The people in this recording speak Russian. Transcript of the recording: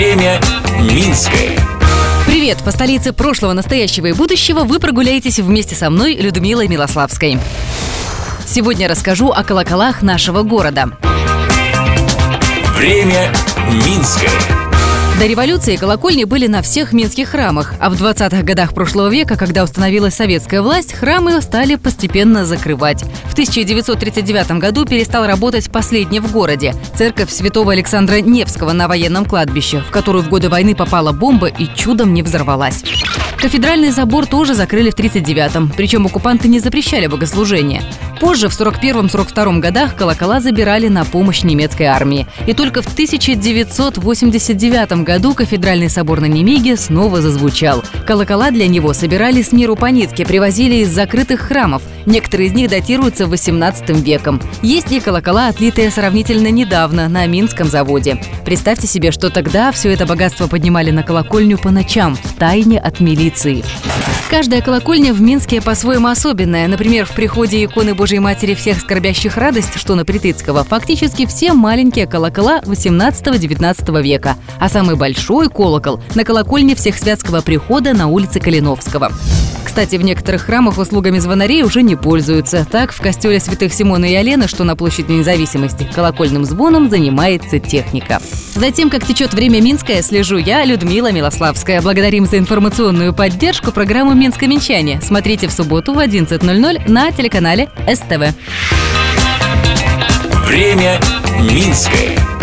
Время Минское. Привет! По столице прошлого, настоящего и будущего вы прогуляетесь вместе со мной, Людмилой Милославской. Сегодня расскажу о колоколах нашего города. Время Минское. До революции колокольни были на всех минских храмах, а в 20-х годах прошлого века, когда установилась советская власть, храмы стали постепенно закрывать. В 1939 году перестал работать последний в городе – церковь святого Александра Невского на военном кладбище, в которую в годы войны попала бомба и чудом не взорвалась. Кафедральный собор тоже закрыли в 1939-м, причем оккупанты не запрещали богослужения. Позже, в 41-42 годах, колокола забирали на помощь немецкой армии. И только в 1989 году кафедральный собор на Немиге снова зазвучал. Колокола для него собирали с миру по нитке, привозили из закрытых храмов. Некоторые из них датируются 18 веком. Есть и колокола, отлитые сравнительно недавно на Минском заводе. Представьте себе, что тогда все это богатство поднимали на колокольню по ночам, в тайне от милиции. Каждая колокольня в Минске по-своему особенная. Например, в приходе иконы Божьей Матери всех скорбящих радость, что на Притыцкого, фактически все маленькие колокола 18-19 века. А самый большой колокол на колокольне всех святского прихода на улице Калиновского. Кстати, в некоторых храмах услугами звонарей уже не пользуются. Так, в костеле святых Симона и Алены, что на площади независимости, колокольным звоном занимается техника. Затем, как течет время Минское, слежу я, Людмила Милославская. Благодарим за информационную поддержку программу «Минское Минчане». Смотрите в субботу в 11.00 на телеканале СТВ. Время Минское.